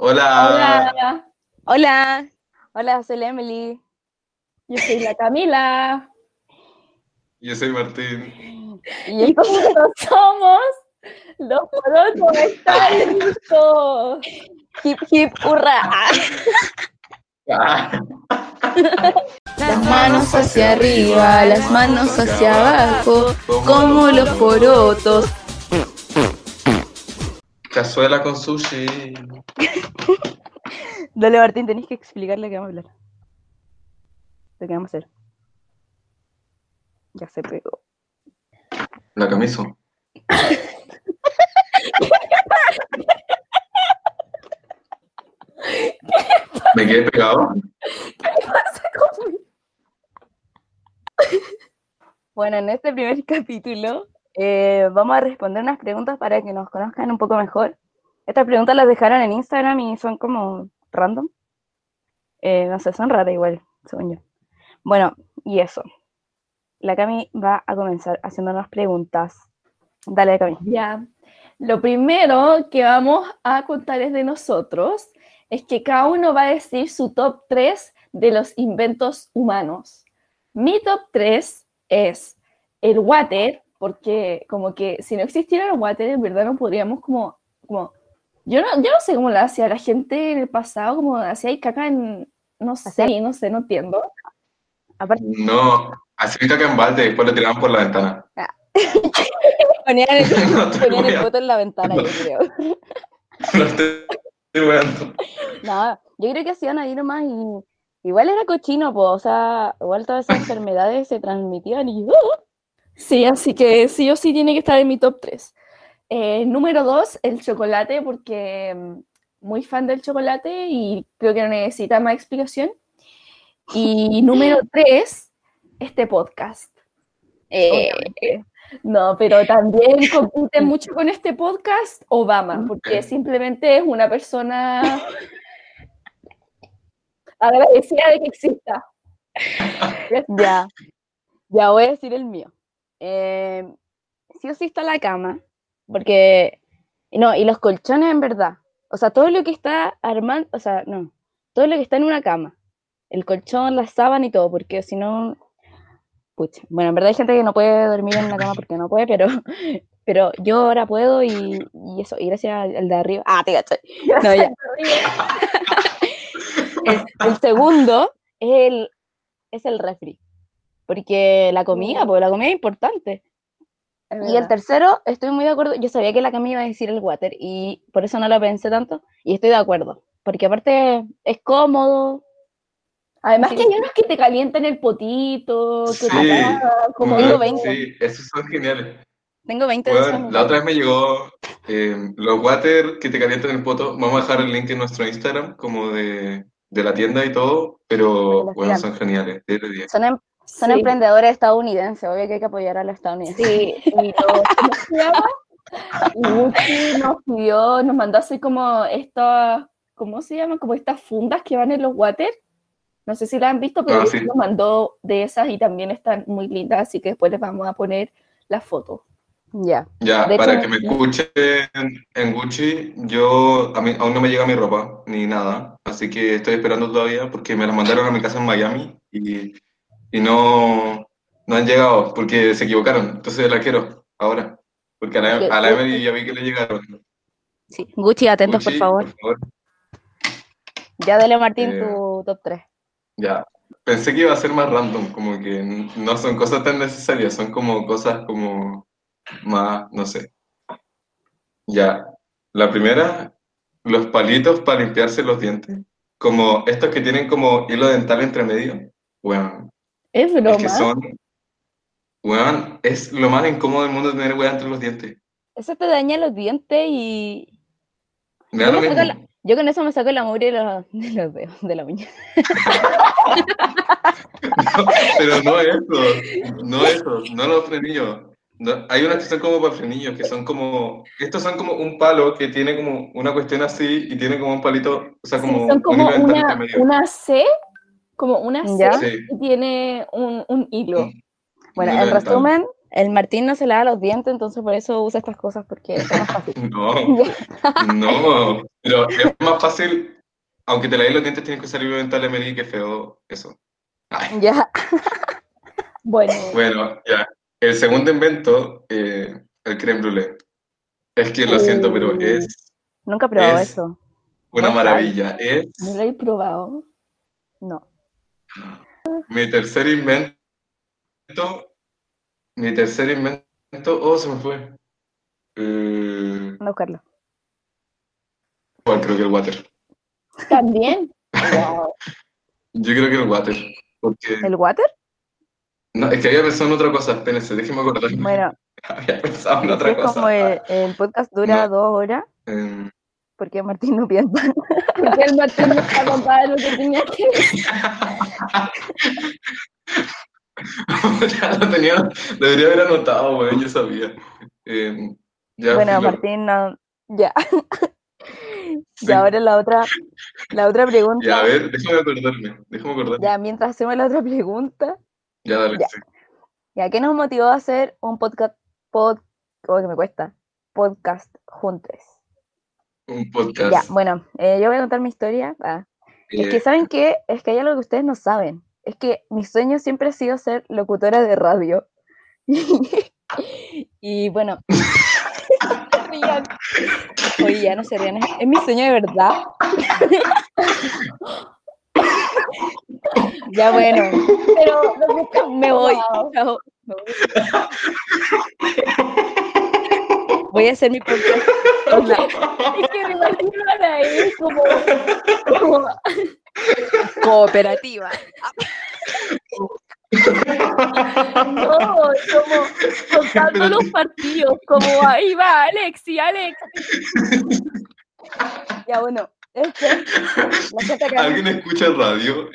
Hola. Hola, Hola, hola, soy la Emily. yo soy la Camila. Yo soy Martín. Y juntos somos los porotos estálicos. hip hip hurra. Las manos hacia arriba, las manos hacia abajo, como los porotos. Cazuela con sushi. Dale, Martín, tenés que explicarle qué vamos a hablar. De qué vamos a hacer. Ya se pegó. La camisa. ¿Me quedé pegado? Bueno, en este primer capítulo eh, vamos a responder unas preguntas para que nos conozcan un poco mejor. Estas preguntas las dejaron en Instagram y son como random. Eh, no sé, son raras igual, según yo. Bueno, y eso. La Cami va a comenzar haciéndonos preguntas. Dale, Cami. Ya. Lo primero que vamos a contarles de nosotros es que cada uno va a decir su top 3 de los inventos humanos. Mi top 3 es el water, porque como que si no existiera el water, en verdad no podríamos como, como yo no, yo no sé cómo lo hacía la gente en el pasado, como hacía ahí caca en, no sé, no sé, no entiendo. Aparte, No, así caca en balde y después lo tiraban por la ventana. ponían el, No ponían el foto en la ventana, yo creo. No estoy estoy. No, yo creo que hacían ahí nomás y igual era cochino, pues, o sea, igual todas esas enfermedades se transmitían y ¡uh! Sí, así que sí o sí tiene que estar en mi top 3. número 2, el chocolate, porque mm, muy fan del chocolate y creo que no necesita más explicación. Y número 3, este podcast. Eh. No, pero también compite mucho con este podcast Obama, porque simplemente es una persona agradecida de que exista. Ya, ya voy a decir el mío. Eh, sí o sí está la cama, porque, no, y los colchones en verdad, o sea, todo lo que está armando, o sea, no, todo lo que está en una cama, el colchón, la sábana y todo, porque si no, pucha, bueno, en verdad hay gente que no puede dormir en una cama porque no puede, pero, pero yo ahora puedo y, y eso, y gracias al, al de arriba, ah, te caché, no, ya. El, el segundo es el, es el refri. Porque la comida, porque la comida es importante. Es Y el tercero, estoy muy de acuerdo. Yo sabía que la Cami iba a decir el water y por eso no lo pensé tanto. Y estoy de acuerdo. Porque aparte es cómodo. Además Sí. que hay unos que te calientan el potito, que te Sí, da como Tengo Bueno, 20. Sí, esos son geniales. Tengo 20 de esos Bueno, en mi la otra vez me llegó eh, los water que te calientan el poto. Vamos a dejar el link en nuestro Instagram, como de, de la tienda y todo, pero bueno, son geniales. 10 de 10. Son, em- son Sí. emprendedores estadounidenses. Obvio que hay que apoyar a los estadounidenses. Sí, y lo- ¿cómo se llama? Y Gucci nos pidió, nos mandó así como estas, ¿cómo se llama? Como estas fundas que van en los water. No sé si la han visto, pero Ah, Gucci sí. nos mandó de esas y también están muy lindas, así que después les vamos a poner las fotos. Ya. Ya, De para hecho, que me escuchen en Gucci, yo a mí aún no me llega mi ropa ni nada, así que estoy esperando todavía porque me las mandaron a mi casa en Miami y, y no, no han llegado porque se equivocaron, entonces la quiero ahora, porque a la, a la Emily ya vi que le llegaron. Sí. Gucci, atentos, Gucci, por favor. Ya dale, Martín, Eh, tu top 3. Ya, pensé que iba a ser más random, como que no son cosas tan necesarias, son como cosas como más, no sé. Ya, la primera, los palitos para limpiarse los dientes, como estos que tienen como hilo dental entre medio. Bueno, Es es broma. que son, weón, es lo más incómodo del mundo tener weá entre los dientes. Eso te daña los dientes y. Yo, lo la- con eso me saco la mugre de los, de los dedos, de la uña. Pero no eso, no eso, no los frenillos. No, hay unas que son como para frenillos, que son como, estos son como un palo que tiene como una cuestión así y tiene como un palito, o sea, Sí, como son como una, una C, como una C ¿Ya? Sí, que tiene un, un hilo. un Bueno, en resumen, el Martín no se lava los dientes, entonces por eso usa estas cosas, porque es más fácil. No, no, pero es más fácil, aunque te laves los dientes, tienes que usar hilo dental Emily, que feo eso. Ay, Ya, Bueno, bueno, ya. El segundo invento, eh, el creme brûlée. Es que lo siento, pero Uh. es nunca he probado Es- eso. una maravilla. Es no lo he probado. No. Mi tercer invento. Mi tercer invento. Oh, se me fue. Eh, a buscarlo. ¿cuál? creo que el water. También. Wow. Yo creo que el water. Porque. ¿El water? No, es que había pensado en otra cosa. Espérense, déjeme acordarme. Bueno, Había pensado en es otra que como cosa. el, el podcast dura No. dos horas, Em, porque Martín no piensa. Porque el Martín no está contado lo que tenía que ya lo tenía, debería haber anotado, weón, yo sabía. Ya, bueno. Martín no. Ya. Sí. Y ahora la otra, la otra pregunta. Ya, a ver, déjame acordarme, déjame acordarme. Ya, mientras hacemos la otra pregunta, Ya, dale, Ya. sí. ya, ¿qué nos motivó a hacer un podcast, pod, oh, que me cuesta, podcast juntos? Un podcast. Ya, bueno, eh, yo voy a contar mi historia. Ah, Es que, Eh, ¿saben qué? Es que hay algo que ustedes no saben. Es que mi sueño siempre ha sido ser locutora de radio. y bueno. Oye, ya no se rían. Es, mi sueño de verdad. ya bueno, Pero me voy. Chao, me voy. Voy a hacer mi sola. Es que me imagino a Anaí como, como Cooperativa. no, como contando los partidos, como ahí va Alexi, Alex. Ya bueno, este, la ¿Alguien escucha radio?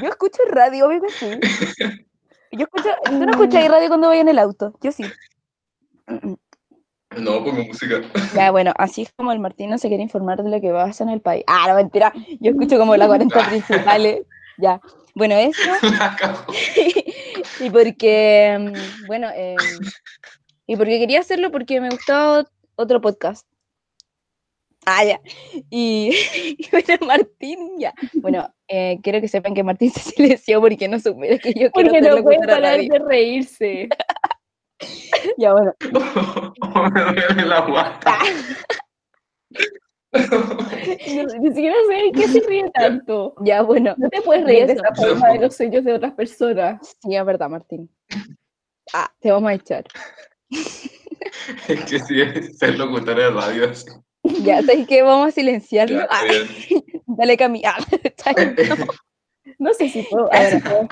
Yo escucho radio, obvio que sí. Yo escucho, ¿tú no escuchas radio cuando voy en el auto? Yo sí. No, pongo música. Ya, bueno, así es como el Martín no se quiere informar de lo que pasa en el país. Ah, no, mentira. Yo escucho como las 40 principales. Ya. Bueno, eso. Y porque, mm, bueno, eh, y porque quería hacerlo porque me gustaba otro podcast. Ah, ya. Y, y bueno, Martín, ya. Bueno, eh, quiero que sepan que Martín se silenció porque no supiera que yo quiero Porque no puede parar de reírse. Ya, bueno. me duele la guata. Ni, ni siquiera sé qué se ríe tanto. Ya, bueno. No te puedes reír de esa forma de los sueños de otras personas. Sí, es verdad, Martín. Ah, te vamos a echar. Es que sí, es ser locutora de radio. así. Ya, ¿sabes qué? Vamos a silenciarlo. Ya, Ah, dale, Cami. Ah. No sé si puedo. Ahora. ah, sí puedo.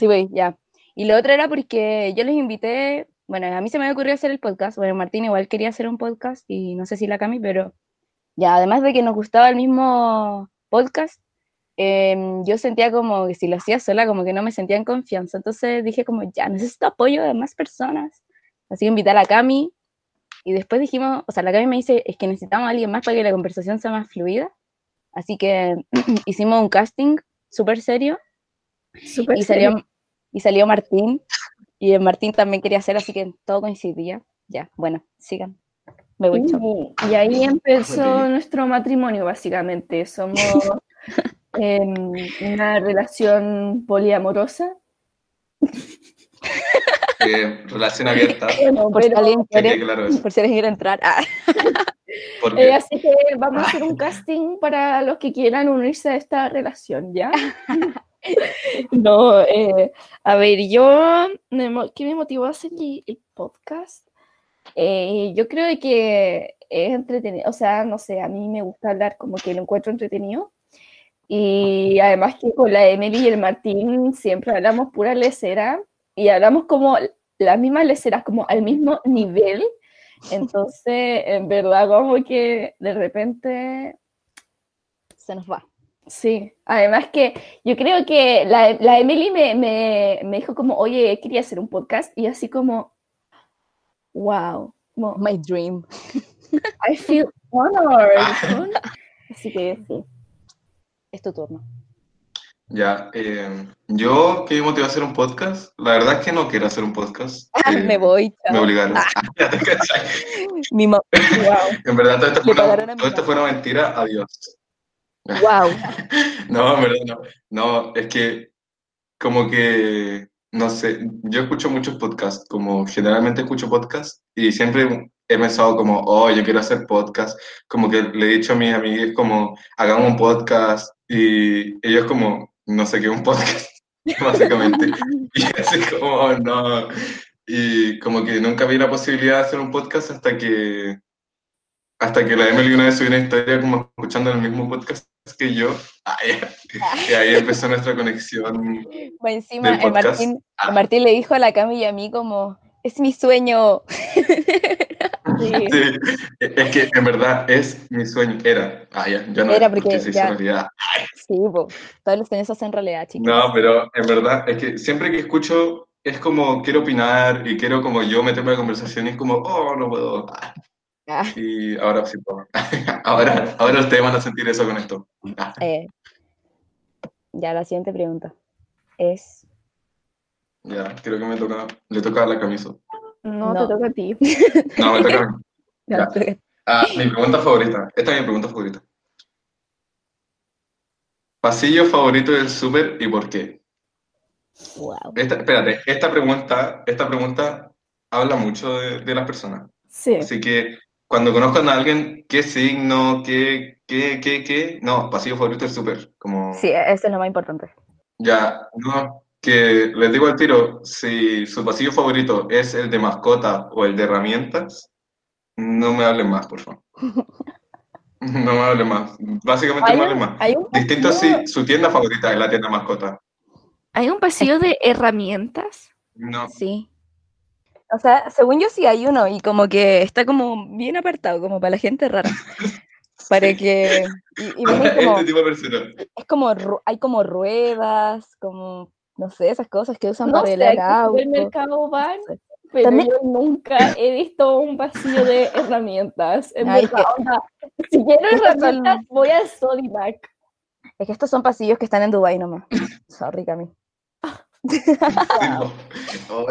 Sí, voy, ya. Y lo otro era porque yo les invité, bueno, a mí se me ocurrido hacer el podcast, bueno, Martín igual quería hacer un podcast y no sé si la Cami, pero ya, además de que nos gustaba el mismo podcast, em, yo sentía como que si lo hacía sola, como que no me sentía en confianza, entonces dije como, ya, necesito apoyo de más personas, así que invité a la Cami y después dijimos, o sea, la Cami me dice, es que necesitamos a alguien más para que la conversación sea más fluida, así que hicimos un casting súper serio Súper y serio. salió, y salió Martín, y el Martín también quería hacer, así que todo coincidía. Ya, bueno, sigan. Me voy. Y, ahí empezó nuestro matrimonio, básicamente. Somos em, una relación poliamorosa. Eh, relación abierta. Bueno, Por si alguien quiere, claro por si alguien quiere entrar. Ah, eh, así que vamos a hacer un casting para los que quieran unirse a esta relación, ¿ya? No, eh, a ver, yo, ¿qué me motivó a hacer el, el podcast? Eh, yo creo que es entretenido, o sea, no sé, a mí me gusta hablar como que lo encuentro entretenido. Y además que con la Emily y el Martín siempre hablamos pura lecera y hablamos como las mismas leceras, como al mismo nivel. Entonces, en verdad, como que de repente se nos va. Sí, además que yo creo que la, la Emily me, me, me dijo como, oye, quería hacer un podcast y así como, wow, como, My dream. I feel honored. ¿no? Así que sí. Es tu turno. Ya, eh, yo que me motivó a hacer un podcast, la verdad es que no quiero hacer un podcast. Ah, eh, me voy, Me chao. obligaron. Cachai. Mi ma- En verdad, todo esto, fue una, todo esto fue una mentira. Adiós. Wow. No, en verdad no. No, es que como que, no sé, yo escucho muchos podcasts, como generalmente escucho podcasts y siempre he pensado como, oh, yo quiero hacer podcast. Como que le he dicho a mis amigos como, hagamos un podcast y ellos como, no sé qué un podcast, básicamente. Y así como, "Oh, no. Y como que nunca vi la posibilidad de hacer un podcast hasta que, hasta que la Emily una vez subió una historia como escuchando el mismo podcast que yo. Ah. Y ahí empezó nuestra conexión. Va Encima, el. Martín, Ah. el Martín le dijo a la Cami y a mí como, es mi sueño. Sí. Sí, es que en verdad es mi sueño. Era. Ah, ya, ya no Era es, porque se hizo ya- realidad. Sí, po. todos los sueños se hacen realidad, chicos. No, pero en verdad es que siempre que escucho es como quiero opinar y quiero como yo meterme a la conversación y es como, oh, no puedo. Ah, Y ahora sí ahora, ahora ustedes van a sentir eso con esto. Eh, Ya, la siguiente pregunta es... ya, creo que me toca, le toca la camisa. No, No. te toca a ti. No, me toca a mí. Ah, mi pregunta favorita. Esta es mi pregunta favorita. Pasillo favorito del súper y por qué. Wow. Esta, espérate, esta pregunta, esta pregunta habla mucho de, de las personas. Sí. Así que cuando conozcan a alguien, ¿qué signo, qué, qué, qué, qué? No, pasillo favorito del súper. Como, Sí, eso es lo más importante. ya, no, que les digo al tiro, si su pasillo favorito es el de mascota o el de herramientas, no me hablen más, por favor. No me hablen más. Básicamente no me hablen más. hay un Distinto pasillo- si su tienda favorita es la tienda mascota. hay un pasillo de herramientas. No, Sí. O sea, según yo sí hay uno y como que está como bien apartado, como para la gente rara. Para que... Y, y viene como, este tipo de es como, hay como ruedas, como, no sé, esas cosas que usan No para aquí en el mercado van, no sé. pero También- yo nunca he visto un pasillo de herramientas. En Ay, onda, si quiero Estas son- herramientas, voy al Sodimac. Es que estos son pasillos que están en Dubái nomás. Sorry, Cami.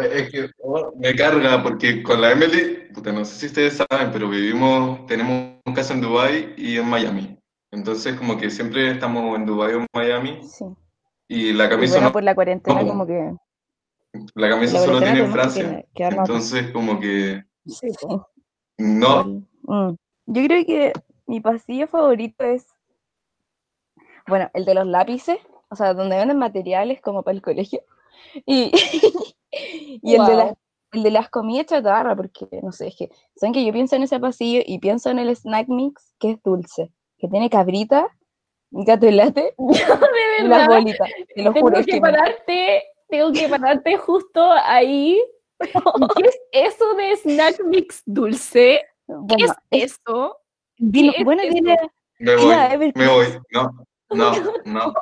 Es que oh, me carga porque con la Emily, puta, no sé si ustedes saben, pero vivimos, tenemos un casa en Dubai y en Miami. Entonces como que siempre estamos en Dubai o en Miami Sí. y la Y camisa bueno, no, por la cuarentena no, como que... la camisa la solo tiene en que Francia. Entonces como que Sí, no, Mm. Yo creo que mi pasillo favorito es, bueno, el de los lápices, o sea, donde venden materiales como para el colegio. Y, y el, de las, Wow. el de las comidas chatarra, porque no sé, es que, ¿saben que yo pienso en ese pasillo y pienso en el snack mix, que es dulce, que tiene cabrita, gato y las verdad bolitas. Te lo tengo juro, es que que me- pararte, tengo que pararte justo ahí. ¿Qué es eso de snack mix dulce? ¿Qué bueno, es eso? vino- ¿qué es bueno, eso? tiene, me voy, me voy, no, no, no,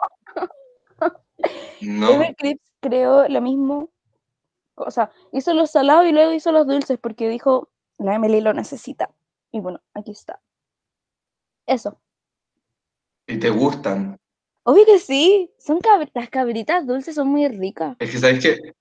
no. Creó lo mismo, o sea, hizo los salados y luego hizo los dulces porque dijo, la Emily lo necesita. Y bueno, aquí está. Eso. Y te gustan. Obvio que sí, son cab- las cabritas dulces son muy ricas. Es que, ¿sabes qué?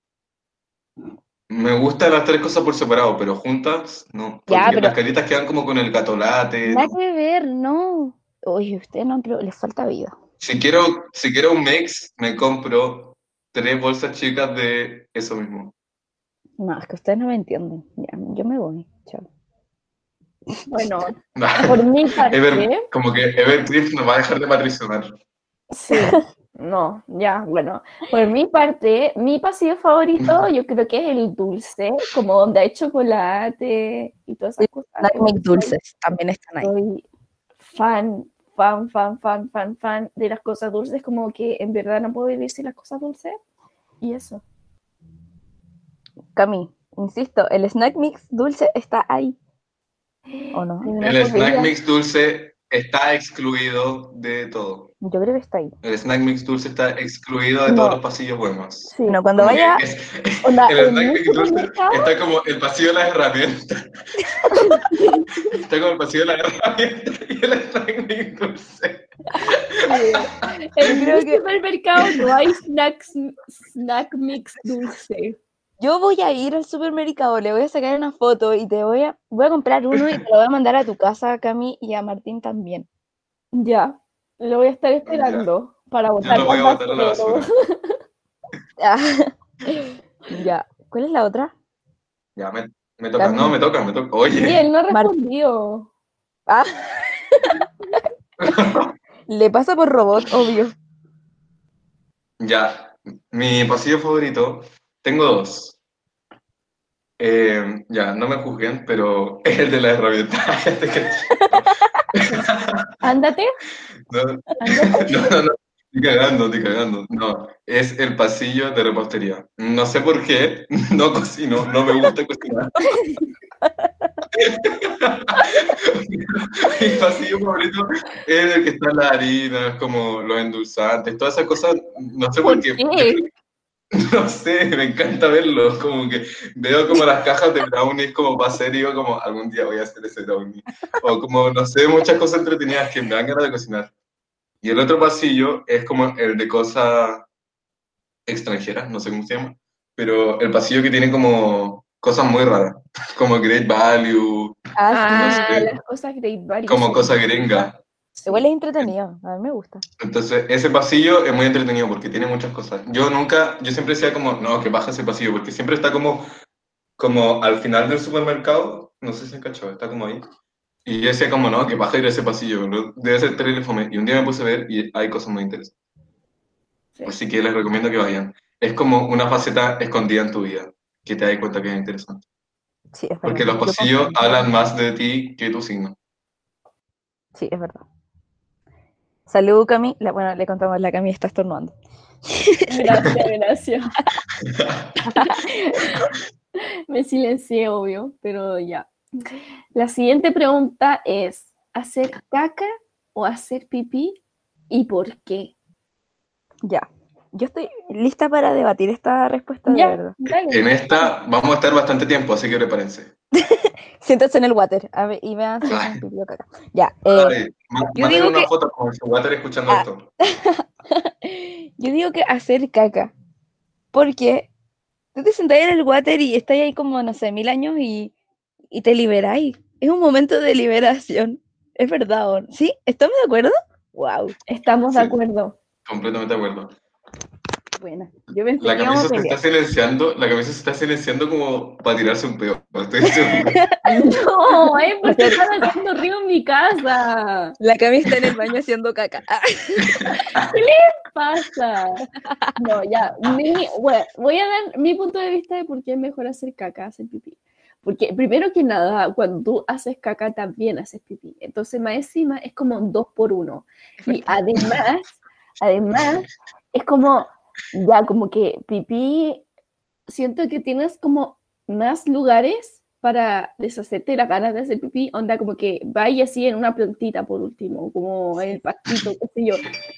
Me gustan las tres cosas por separado, pero juntas, no. Porque Ya, pero- las caritas quedan como con el catolate. Nada que ver, no. Oye, usted no, pero les falta vida. Si quiero, si quiero un mix, me compro tres bolsas chicas de eso mismo. No, es que ustedes no me entienden. Ya, yo me voy. Chao. Bueno, por mi parte, Ever, como que Evercrisp nos va a dejar de patrocinar. sí, no, ya, bueno, por mi parte, mi pasillo favorito yo creo que es el dulce, como donde hay chocolate y todas esas cosas. Que dulces también están ahí. Soy fan, fan, fan, fan, fan, fan de las cosas dulces, como que en verdad no puedo vivir sin las cosas dulces. Y eso. Cami, insisto, el snack mix dulce está ahí. ¿O no? El snack mix dulce está excluido de todo. Yo creo que está ahí. El snack mix dulce está excluido de No. todos los pasillos buenos. Sí. No, cuando vaya, es- Onda, el snack mi mix dulce está como el pasillo de las herramientas. está como el pasillo de las herramientas y el snack mix dulce. En creo el supermercado no hay snacks, snack mix dulce. Yo voy a ir al supermercado, le voy a sacar una foto y te voy a, voy a comprar uno y te lo voy a mandar a tu casa, Cami, y a Martín también. Ya, lo voy a estar esperando para Yo botar lo voy a botar a la basura. Ya. ¿Cuál es la otra? Ya, me, me toca. No, me toca, me toca. Sí, Oye, él no respondido. Ah. Le pasa por robot, obvio. ya. Mi pasillo favorito, tengo dos. Eh, ya, no me juzguen, pero es el de la herramienta. Este Ándate, no, no, no, no, estoy cagando, estoy cagando. No, es el pasillo de repostería. No sé por qué, no cocino, no me gusta cocinar. Mi pasillo favorito es el que está la harina, como los endulzantes, todas esas cosas, no sé por, ¿Por qué. qué? No sé, me encanta verlos, como que veo como las cajas de brownies como para hacer y digo como algún día voy a hacer ese brownie. O como, no sé, muchas cosas entretenidas que me dan ganas de cocinar. Y el otro pasillo es como el de cosas extranjeras, no sé cómo se llama, pero el pasillo que tiene como cosas muy raras, como Great Value, Ah, sé. las cosas Great Value. como cosas gringas. Igual es entretenido, a mí me gusta. Entonces, ese pasillo es muy entretenido porque tiene muchas cosas. Yo nunca, yo siempre decía como, no, que baja ese pasillo, porque siempre está como, como al final del supermercado, no sé si se cachó, está como ahí. Y yo decía como, no, que baja ir a ese pasillo, no, debe ser fome. Y un día me puse a ver y hay cosas muy interesantes. Sí. Así que les recomiendo que vayan. Es como una faceta escondida en tu vida, que te das cuenta que es interesante. Sí, es verdad. Porque los pasillos hablan más de ti que tu signo. Sí, es verdad. Salud, Cami. La, bueno, le contamos, la Cami está estornudando. Gracias, gracias. Me silencié, obvio, pero ya. La siguiente pregunta es, ¿hacer caca o hacer pipí? ¿Y por qué? Ya. Yo estoy lista para debatir esta respuesta de Ya, verdad. dale. En esta vamos a estar bastante tiempo, así que prepárense. Siéntense en el water a ver, y vean si hacen pipí o caca. Ya. eh, yo digo una que- foto con su water escuchando Ah. esto. yo digo que hacer caca. Porque tú te sentás en el water y estás ahí como, no sé, mil años y, y te liberáis. Es un momento de liberación. Es verdad. ¿sí? ¿Estamos de acuerdo? Wow. Estamos de acuerdo. Completamente de acuerdo. Buena. Yo pensé La camisa se pelear. está silenciando, la camisa se está silenciando como para tirarse un seguro. No, es porque están haciendo río en mi casa. La Cami está en el baño haciendo caca. Ah, pasa? No, ya. mi- bueno, voy a dar mi punto de vista de por qué es mejor hacer caca, hacer pipí. Porque primero que nada, cuando tú haces caca también haces pipí. Entonces, más encima es como un dos por uno. Y además, además, es como, ya como que pipí, siento que tienes como más lugares para deshacerte las ganas de hacer pipí, onda como que vaya así en una plantita por último, como en el pastito, qué sé yo.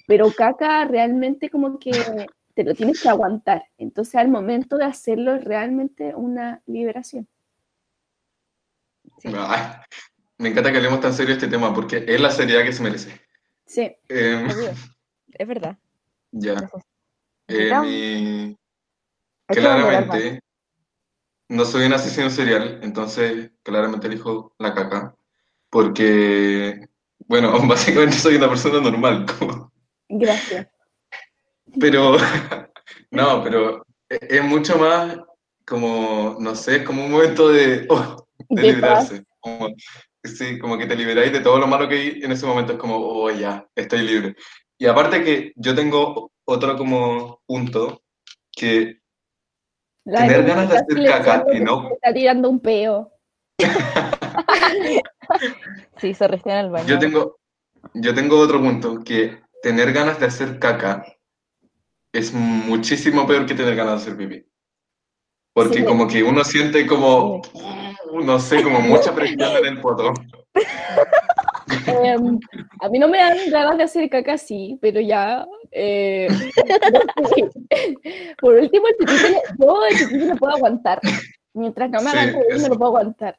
Pero caca realmente como que te lo tienes que aguantar. Entonces al momento de hacerlo es realmente una liberación. Sí. Ay, me encanta que hablemos tan serio este tema porque es la seriedad que se merece. Sí, Eh, obvio. Es verdad. ya. Eh, claramente, no soy un asesino serial, entonces claramente elijo la caca. Porque, bueno, básicamente soy una persona normal. como- gracias. Pero, no, pero es, es mucho más como, no sé, es como un momento de, oh, De liberarse. Como, sí, como que te liberáis de todo lo malo que hay en ese momento, es como, oh, ya, estoy libre. Y aparte que yo tengo otro como punto, que La Tener ganas de hacer caca y no- Está tirando un peo. Sí, se restea en el baño. yo tengo, yo tengo otro punto, que tener ganas de hacer caca es muchísimo peor que tener ganas de hacer pipí. Porque Sí. como que uno siente como, uh, no sé, como mucha presión en el poto. Em, a mí no me dan ganas de hacer caca, sí, pero ya. eh, por último, el pipí, yo el pipí lo puedo aguantar. Mientras no me hagan Sí, reír, me lo puedo aguantar.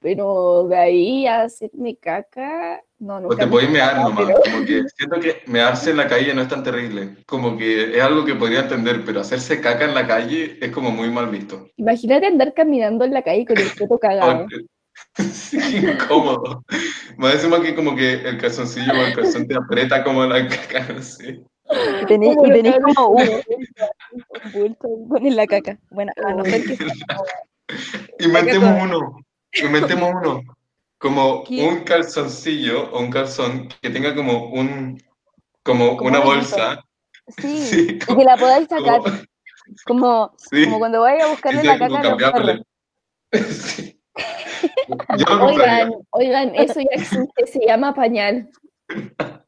Pero de ahí a hacerme caca, No, O nunca te me- podéis mear no, nomás. pero- Como que siento que mearse en la calle no es tan terrible. Como que es algo que podría entender, pero hacerse caca en la calle es como muy mal visto. Imagínate andar caminando en la calle con el poto cagado. Sí, incómodo. Más encima que como que el calzoncillo o el calzón te aprieta como la caca, no sé. Y tenés, Como y tenés como un bulto, un la caca. Bueno, a no ser que como- Inventemos uno. Inventemos uno. Como ¿Qué? un calzoncillo o un calzón que tenga como un como Como una un bolsa. Sí, Sí, y que la podáis sacar, como- como, sí. como cuando vayas a buscarle la como caca a los cambiable. perros. Sí. Yo lo compraría. Oigan, oigan, eso ya existe, se llama pañal.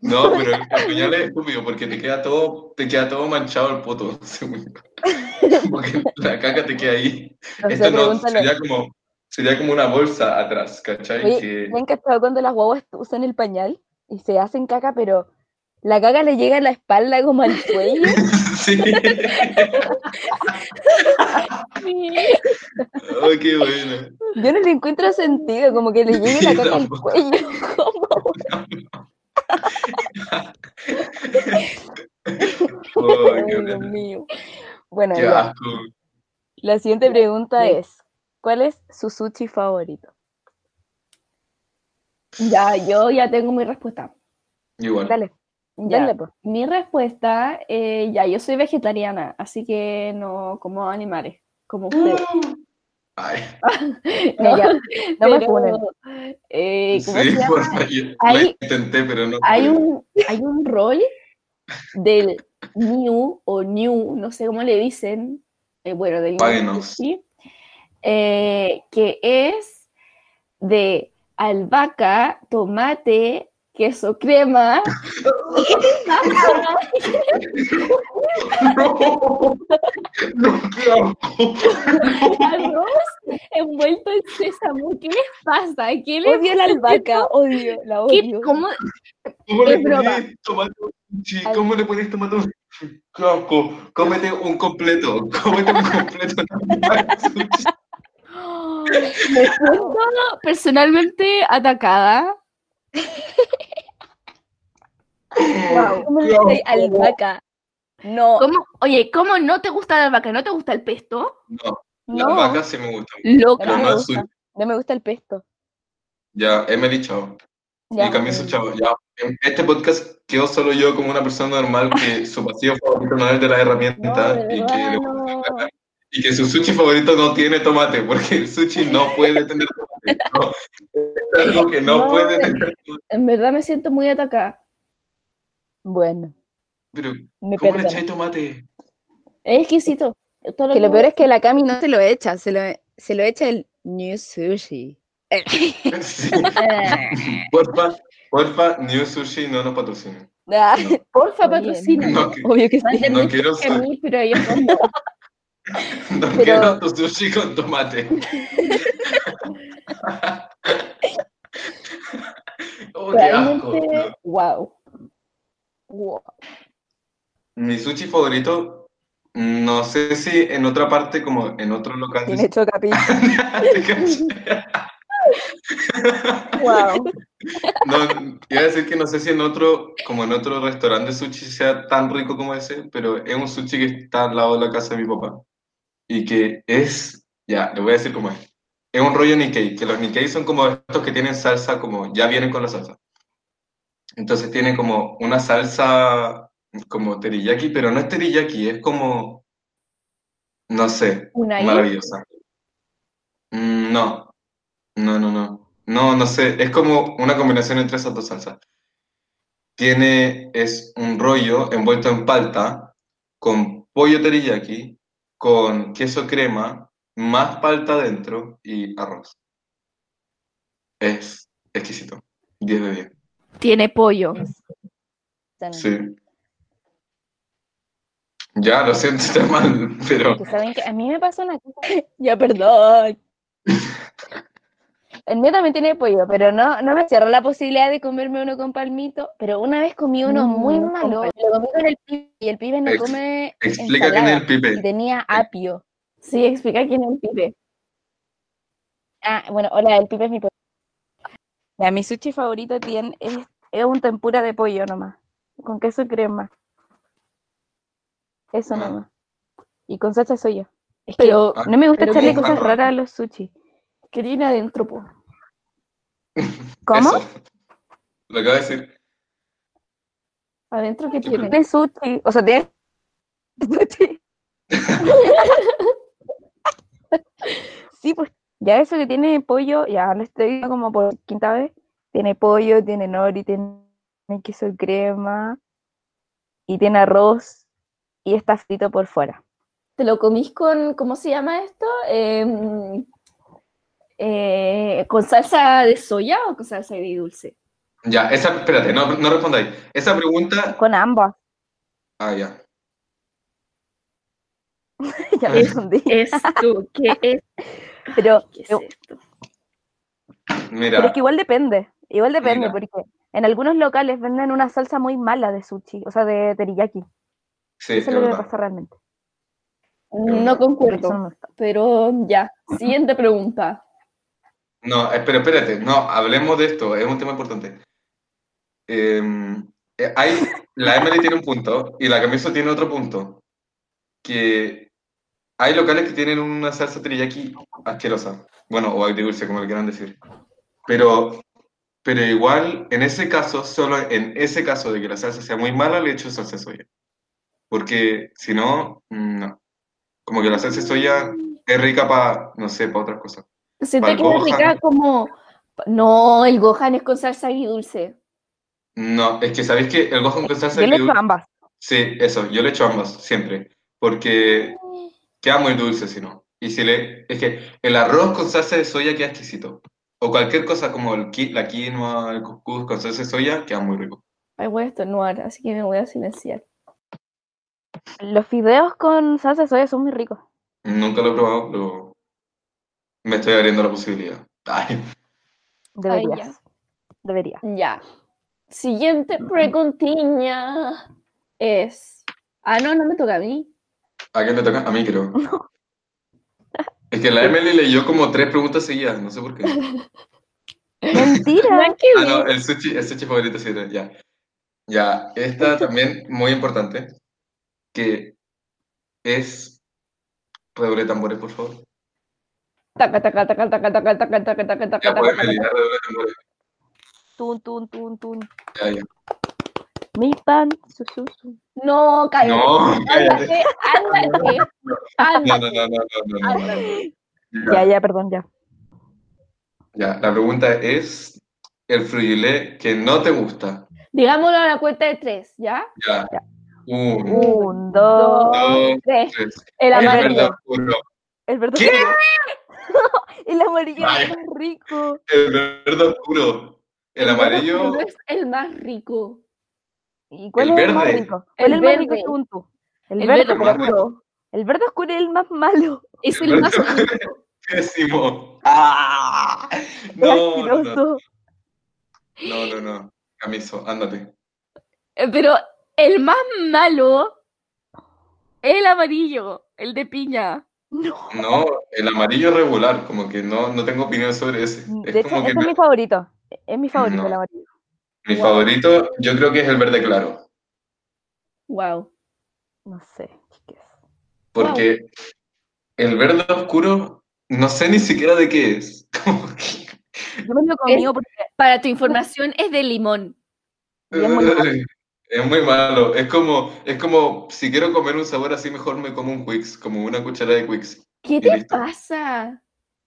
No, pero el pañal es estúpido porque te queda todo, te queda todo manchado el poto. Porque la caca te queda ahí. No sé, Esto no, sería como, sería como una bolsa atrás, ¿cachai? Oye, Que- ¿ven cachado cuando las guaguas usan el pañal y se hacen caca, pero la caca le llega a la espalda como al cuello? Sí. Oh, qué bueno. Yo no le encuentro sentido, como que le llegue la Sí, caca al cuello. ¿Cómo? Oh, Ay, qué Dios mío. Bueno, Qué ya. asco. La siguiente pregunta Sí. es, ¿cuál es su sushi favorito? Ya, yo ya tengo mi respuesta. Igual. Dale. Dale pues. Mi respuesta, eh, ya, yo soy vegetariana, así que no como animales, como ustedes. Ay, ya, no me Pero, funen. eh, ¿cómo sí, se llama? por favor. Yo Hay- intenté, pero no. Hay un, hay un rol del New o New, no sé cómo le dicen, eh, bueno, del Páguenos. Eh, que es de albahaca, tomate, queso crema, No, no, qué arroz envuelto en sésamo. ¿Qué les pasa? ¿Qué les Odio la albahaca, odio, la qué- odio. cómo- ¿Cómo Es le pones un sushi? ¿Cómo le pones? Qué asco. Cómete un completo. Cómete un completo. Me siento personalmente atacada. Wow. ¿Cómo le albahaca? No, ¿Cómo, oye, ¿cómo no te gusta la albahaca? ¿No te gusta el pesto? No, no, las vacas sí me gustan. Loca. no me gusta. No me gusta el pesto. Ya, Emily, chao. Ya, y Camiso, chao. Ya, en este podcast quedo solo yo como una persona normal que su pasillo favorito no es de la No, herramienta de y, verdad, que, no. y que su sushi favorito no tiene tomate, porque el sushi no puede tener tomate. No, es algo que no, No, puede tener tomate. En verdad me siento muy atacada. Bueno, Pero, me ¿cómo le echáis tomate? Es exquisito. Todo Que lo peor es que la Cami no se lo echa, se lo, se lo echa el New Sushi. Sí. Porfa, porfa, New Sushi no nos patrocina. Ah, porfa, patrocina. No, que- obvio que sí. No quiero a mí, pero ellos no. Pero- quiero tu sushi con tomate. Oh, qué asco. Realmente, wow. Wow. Mi sushi favorito, no sé si en otra parte, como en otro local. Tiene chocapic. ¿Te cachai? wow. No, iba a decir que no sé si en otro, como en otro restaurante sushi sea tan rico como ese, pero es un sushi que está al lado de la casa de mi papá. Y que es, ya, le voy a decir cómo es. Es un rollo Nikkei, que los Nikkei son como estos que tienen salsa, como ya vienen con la salsa. Entonces tiene como una salsa como teriyaki, pero no es teriyaki, es como, no sé, Unagi. maravillosa. Mm, no, no, no, no. No, no sé, es como una combinación entre esas dos salsas. Tiene, es un rollo envuelto en palta, con pollo teriyaki, con queso crema, más palta dentro y arroz. Es exquisito. 10 de 10. Tiene pollo. Sí. Ya, lo siento, está mal, pero saben que a mí me pasó una cosa. Ya, perdón. El mío también tiene pollo, pero no, no me cierro la posibilidad de comerme uno con palmito. Pero una vez comí uno Mm, muy malo. Lo comí con el pibe y el pibe no Ex- come explica quién es el y tenía apio. Sí, explica quién es el pibe. Ah, bueno, hola, el pibe es mi pollo. Ya, mi sushi favorito tiene, es, es un tempura de pollo nomás. Con queso y crema. Eso Ah. nomás. Y con salsa soya. Es Pero, que no me gusta pero echarle cosas raras a los sushi. ¿Qué tiene adentro, po? ¿Cómo? Eso. Lo acabo de decir. ¿Adentro qué tiene? De sushi. O sea, tiene sushi. sí, pues ya eso que tiene pollo, ya lo estoy diciendo como por quinta vez. Tiene pollo, tiene nori, tiene queso y crema. Y tiene arroz. Y está frito por fuera. ¿Te lo comís con, ¿cómo se llama esto? Em, eh, ¿Con salsa de soya o con salsa de dulce? Ya, esa, espérate, no, no respondáis. Esa pregunta. Con ambas. Ah, ya. ya respondí. Esto, ¿qué es? Pero, ¿Qué es pero esto? Mira, es que igual depende. Igual depende, Mira. porque en algunos locales venden una salsa muy mala de sushi, o sea, de teriyaki. sí, Eso es lo que me pasa realmente. No concuerdo, me pero ya. Siguiente pregunta. No, espera, espérate, no, hablemos de esto, es un tema importante. Eh, eh, hay, la Emily tiene un punto y la Camiso tiene otro punto, que hay locales que tienen una salsa teriyaki asquerosa, bueno, o agridulce, como le quieran decir, pero, pero igual, en ese caso, solo en ese caso de que la salsa sea muy mala, le echo salsa de soya, porque si no, mm, no, como que la salsa de soya es rica para, no sé, para otras cosas. Siento que Gohan. rica como... No, el Gohan es con salsa agridulce. No, es que sabéis que el gohan con salsa Yo le echo ambas. Sí, eso, yo le echo ambas, siempre. Porque queda muy dulce si no. Y si le. Es que el arroz con salsa de soya queda exquisito. O cualquier cosa como el la quinoa, el cuscús con salsa de soya, queda muy rico. Ay, voy a estornudar, así que me voy a silenciar. Los fideos con salsa de soya son muy ricos. Nunca lo he probado, pero me estoy abriendo la posibilidad. Ay, Deberías. Deberías. Ya. Siguiente preguntiña es... Ah, no, no me toca a mí. ¿a quién le toca? A mí creo. Es que la Emily leyó como tres preguntas seguidas, no sé por qué. Mentira. Ah, no, el sushi, el sushi favorito sí, ya. Ya, esta también muy importante, que es... Redoble de tambores, por favor. Taca, taca, taca, taca, taca, taca, taca, taca, taca, Ya, taca, Emily, taca. ya, redoble de tambores. Tun, tun, tun, tun. Ya, ya. Mi pan. Su, su, su. No, cállate. No, cállate. Ándate, ándate, No, no, no, no, no. Ya, ya, perdón, ya. Ya, la pregunta es el fruyelé que no te gusta. Digámoslo a la cuenta de tres, ¿ya? Ya. Un, dos. dos, tres. tres. El amarillo. El verde ¿Qué? El amarillo es más rico. El verde oscuro. El amarillo. verde es el más rico. ¿Y cuál El es el más verde. rico? El ¿Cuál es el más rico verde. según tú? El, El verde, verde oscuro. El verde oscuro es el más malo. Es El el más verde rico. Pésimo. ¡Ah! Es No, no, no, no, no. Camiso, ándate. Eh, Pero el más malo es el amarillo, el de piña. No. No, el amarillo regular, como que no, no tengo opinión sobre ese. Es De hecho, como que ese es me- mi favorito. Es mi favorito No. el amarillo. mi Wow. favorito, yo creo que es el verde claro. Wow. No sé, chiques. Porque el verde oscuro, no sé ni siquiera de qué es. Yo me lo comido porque Para tu información es de limón. Y es muy malo. Es muy malo. Es como, es como si quiero comer un sabor así, mejor me como un Quicks, como una cucharada de Quicks. ¿Qué te listo. pasa?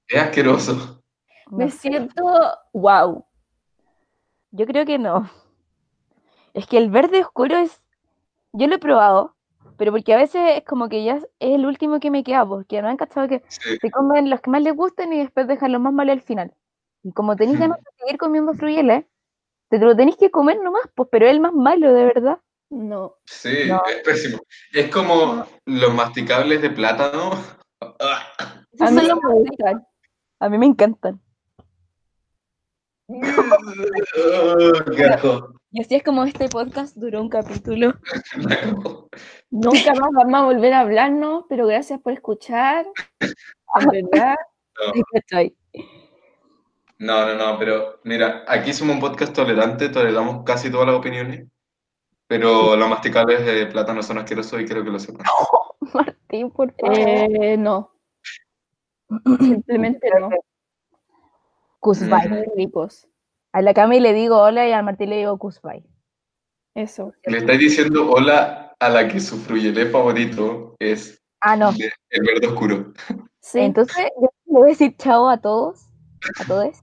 Es asqueroso. Me siento wow. Yo creo que no. Es que el verde oscuro es. Yo lo he probado, pero porque a veces es como que ya es es el último que me queda, porque no han cachado que Sí. se comen los que más les gustan y después dejan los más malos al final. Y como tenéis ganas de seguir comiendo fruyeles, te lo tenéis que comer nomás, pues, pero es el más malo, de verdad. No. Sí, No. es pésimo. Es como los masticables de plátano. A mí no los- a mí me encantan. Oh. Y así es como este podcast duró un capítulo. Nunca más vamos a volver a hablarnos, pero gracias por escuchar. Verdad. ¿cachai? No, no, no, pero mira, aquí somos un podcast tolerante, toleramos casi todas las opiniones, pero los masticables de plátano son asquerosos y creo que lo sepan. Martín, por favor. Eh, no. Simplemente no. Cusbay. Ricos. A la Cami le digo hola y al Martín le digo Cusbay. Eso. Le estáis diciendo hola a la que su fruyelé favorito es Ah, no. el verde oscuro. Sí. Entonces, yo le voy a decir chao a todos. A todos.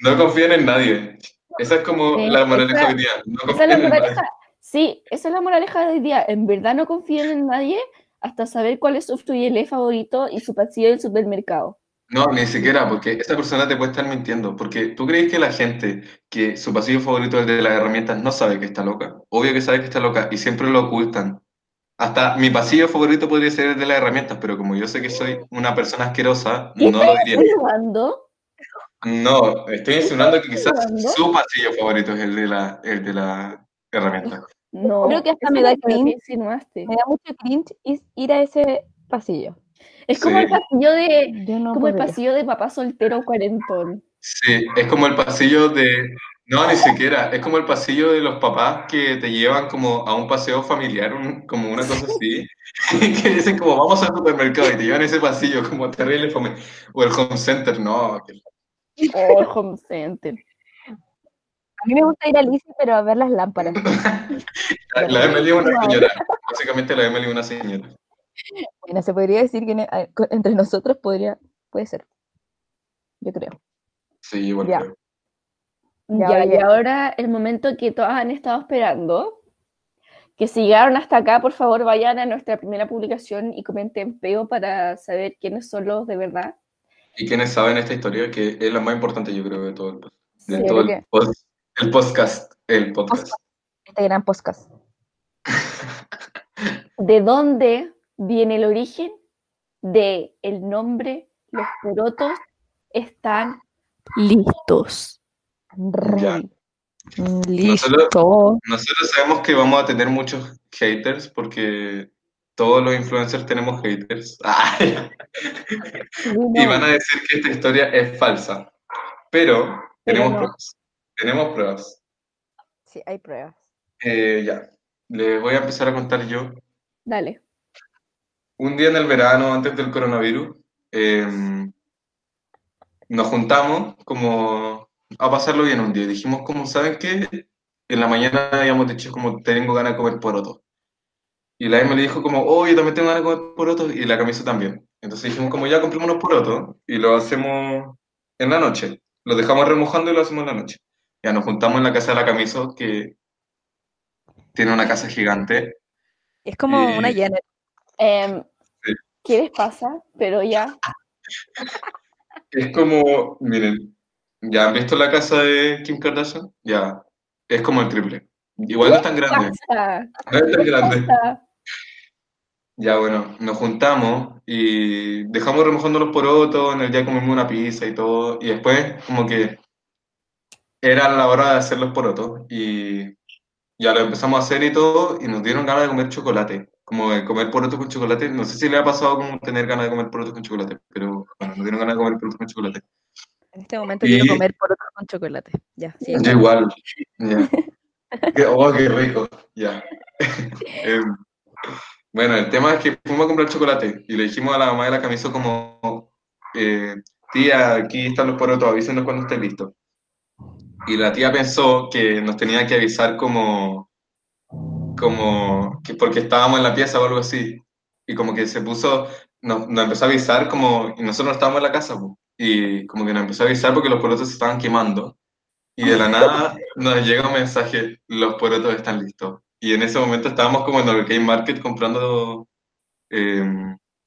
No confíen en nadie. Esa es como la moraleja esa- hoy día. No esa es la moraleja. Sí, esa es la moraleja de hoy día. En verdad no confíen en nadie hasta saber cuál es su fruyelé favorito y su pasillo del supermercado. No, ni siquiera, porque esa persona te puede estar mintiendo. Porque tú crees que la gente que su pasillo favorito es el de las herramientas no sabe que está loca. Obvio que sabe que está loca y siempre lo ocultan. Hasta mi pasillo favorito podría ser el de las herramientas, pero como yo sé que soy una persona asquerosa, ¿Qué no lo diría. insinuando? No, estoy insinuando que quizás su pasillo favorito es el de la, el de la herramienta. No. Creo que hasta me da cringe. insinuaste. Me da mucho cringe ir a ese pasillo. Es como Sí. el pasillo de, Yo no como el pasillo de papá soltero cuarentón. Sí, es como el pasillo de... No, ni siquiera. Es como el pasillo de los papás que te llevan como a un paseo familiar, un- como una cosa así. que dicen como, vamos al supermercado y te llevan ese pasillo como terrible. O el home center, no. Que- Oh, el home center. A mí me gusta ir a Alicia, pero a ver las lámparas. La, la Emily es una señora. Básicamente la Emily es una señora. Bueno, se podría decir que co- entre nosotros podría, puede ser. Yo creo. Sí, igual Ya. creo. Ya, Ya, y ahora el momento que todas han estado esperando. Que si llegaron hasta acá, por favor, vayan a nuestra primera publicación y comenten peo para saber quiénes son los de verdad. ¿Y quiénes saben esta historia? Que es la más importante, yo creo, de todo el, de Sí, todo el, pod- el podcast. El podcast. Este gran podcast. ¿De dónde viene el origen de el nombre Los porotos están listos? Ya. Listo. Nosotros sabemos que vamos a tener muchos haters porque todos los influencers tenemos haters. Y van a decir que esta historia es falsa. Pero Pero tenemos no. pruebas. Tenemos pruebas. Sí, hay pruebas. Eh, ya. Les voy a empezar a contar yo. Dale. Un día en el verano, antes del coronavirus, em, nos juntamos como a pasarlo bien un día. Dijimos, como, ¿saben qué? En la mañana habíamos dicho como, tengo ganas de comer porotos. Y la Emma le dijo como, oh, yo también tengo ganas de comer porotos, y la camisa también. Entonces dijimos como, ya compramos unos porotos, y lo hacemos en la noche. Lo dejamos remojando y lo hacemos en la noche. Ya nos juntamos en la casa de la Camiso, que tiene una casa gigante. Es como Eh, una Janet. Em, Sí. ¿Qué les pasa? Pero ya. Es como, miren, ¿ya han visto la casa de Kim Kardashian? Ya, es como el triple. Igual no es tan grande, pasa? no es tan grande. pasa? Ya, bueno, nos juntamos y dejamos remojando los porotos, en el día comimos una pizza y todo, y después como que era la hora de hacer los porotos y ya lo empezamos a hacer y todo, y nos dieron ganas de comer chocolate, como de comer porotos con chocolate. No sé si le ha pasado como tener ganas de comer porotos con chocolate, pero bueno, nos dieron ganas de comer porotos con chocolate. En este momento y- quiero comer porotos con chocolate. Ya, sí. Yo igual, ya. Qué- Oh, qué rico, ya. Em, bueno, el tema es que fuimos a comprar chocolate y le dijimos a la mamá de la camisa como, eh, tía, aquí están los porotos, avísenos cuando esté listo. Y la tía pensó que nos tenía que avisar como, como, que porque estábamos en la pieza o algo así. Y como que se puso, nos, nos empezó a avisar como, y nosotros no estábamos en la casa, y como que nos empezó a avisar porque los porotos se estaban quemando. Y de la nada nos llega un mensaje, los porotos están listos. Y en ese momento estábamos como en el Game Market comprando, eh,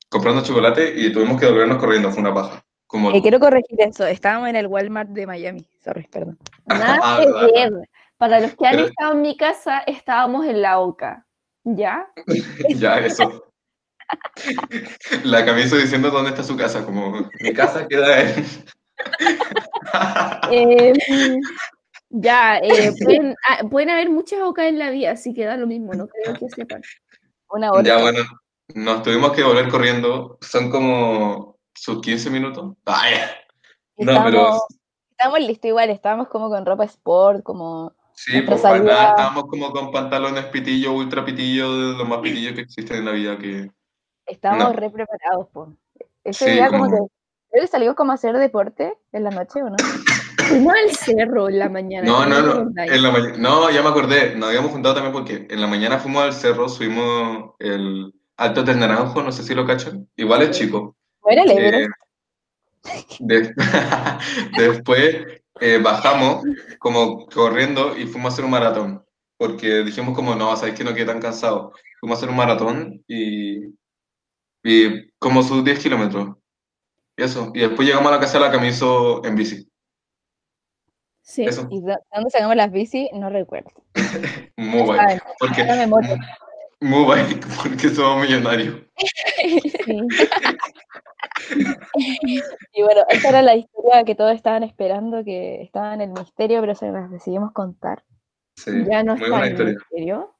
comprando chocolate y tuvimos que volvernos corriendo, fue una paja. Como, Eh, quiero corregir eso. Estábamos en el Walmart de Miami. Sorry, perdón. Nada Ah, que ver. Para los que han Pero- estado en mi casa, estábamos en la OCA. ¿Ya? ya eso. La camisa diciendo dónde está su casa, como mi casa queda en... Eh, ya, eh, pueden, ah, pueden haber muchas OCA en la vida, así que da lo mismo, no creo que sepan. Una hora. Ya bueno, nos tuvimos que volver corriendo, son como sus 15 minutos. Ay, no, pero Estábamos, listos igual, estábamos como con ropa sport, como... Sí, pues para nada estábamos como con pantalones pitillo, ultra pitillo, de lo más pitillo que existe en la vida que... Estábamos No. re preparados, po. Ese Sí, día como como- que... Creo que salimos como a hacer deporte en la noche, ¿o no? Fuimos al cerro en la mañana. No, no, ¿te no, en la mañana, no, ya me acordé, nos habíamos juntado también porque en la mañana fuimos al cerro, subimos el Alto del Naranjo, no sé si lo cachan, igual es chico. ¿No era el Eh, de- después eh, bajamos como corriendo y fuimos a hacer un maratón, porque dijimos como, no, sabéis que no quedé tan cansado. Fuimos a hacer un maratón y, y como sus 10 kilómetros. Y eso, y después llegamos a la casa de la camiso en bici. Sí. Eso, ¿Y de dónde sacamos las bici? No recuerdo. muy. Saben, Porque, muy guay, porque somos millonarios. sí. Y bueno, esta era la historia que todos estaban esperando, que estaba en el misterio, pero se las decidimos contar. Sí, ya no está en historia. misterio.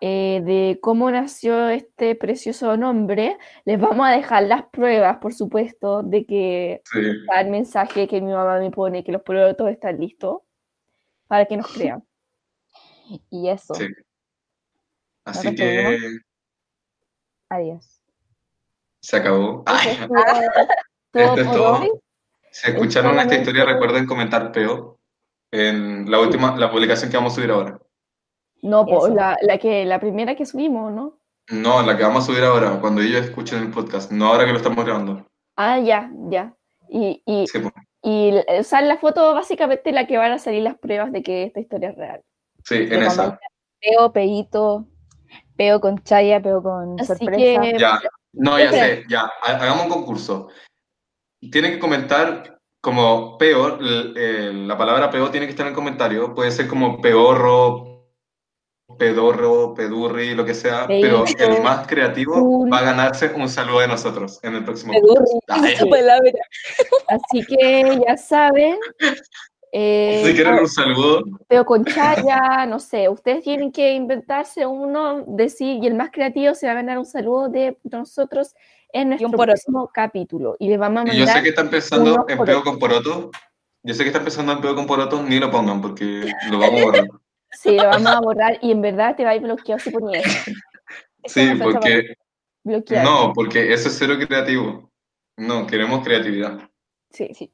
Eh, de cómo nació este precioso nombre, les vamos a dejar las pruebas, por supuesto, de que Sí, está el mensaje que mi mamá me pone, que los productos están listos, para que nos crean. Y eso. sí. Así que Adiós. se acabó. Ay, Esto es todo. Si escucharon esta historia, recuerden comentar peo en la última, la publicación que vamos a subir ahora. No, po, la, la que, la primera que subimos, ¿no? No, la que vamos a subir ahora, cuando ellos escuchen el podcast, no ahora que lo estamos grabando. Ah, ya, ya. Y, y, Sí, y o sea, en la foto básicamente la que van a salir las pruebas de que esta historia es real. Sí, en De esa. Peo, peito, peo con chaya, peo con Así sorpresa. que- Ya, no, ya sé, ya, ha- hagamos un concurso. Tienen que comentar como peo, l- eh, la palabra peo tiene que estar en el comentario, puede ser como peorro, pedorro, pedurri, lo que sea, pero el más creativo va a ganarse un saludo de nosotros en el próximo palabra. Así que ya saben. eh, si quieren un saludo, Pero con chaya, no sé, ustedes tienen que inventarse uno, decir, y el más creativo se va a ganar un saludo de nosotros en nuestro próximo capítulo. Y les vamos a y yo mandar. sé que están pensando en peo con poroto, yo sé que están pensando en peo con poroto, ni lo pongan porque lo vamos a borrar. Sí, lo vamos a borrar y en verdad te va a ir bloqueado si ponías Sí, porque Bloqueado. No, porque eso es cero creativo. No, queremos creatividad. Sí. Sí.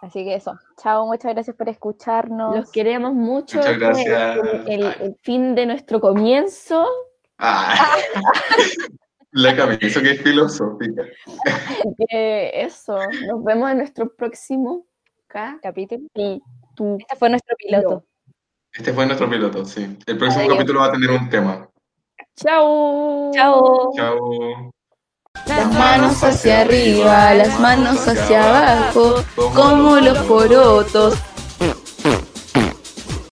Así que eso. Chao, muchas gracias por escucharnos. Los queremos mucho. Muchas Este es gracias. El, el fin de nuestro comienzo. Ah, la camisa que es filosófica. Así que eso. Nos vemos en nuestro próximo Capítulo. capítulo. Este fue nuestro piloto. Este fue nuestro piloto, sí. El próximo Adiós. capítulo va a tener un tema. Chao. Chao. Chao. Las manos hacia arriba, las manos hacia abajo, como los porotos.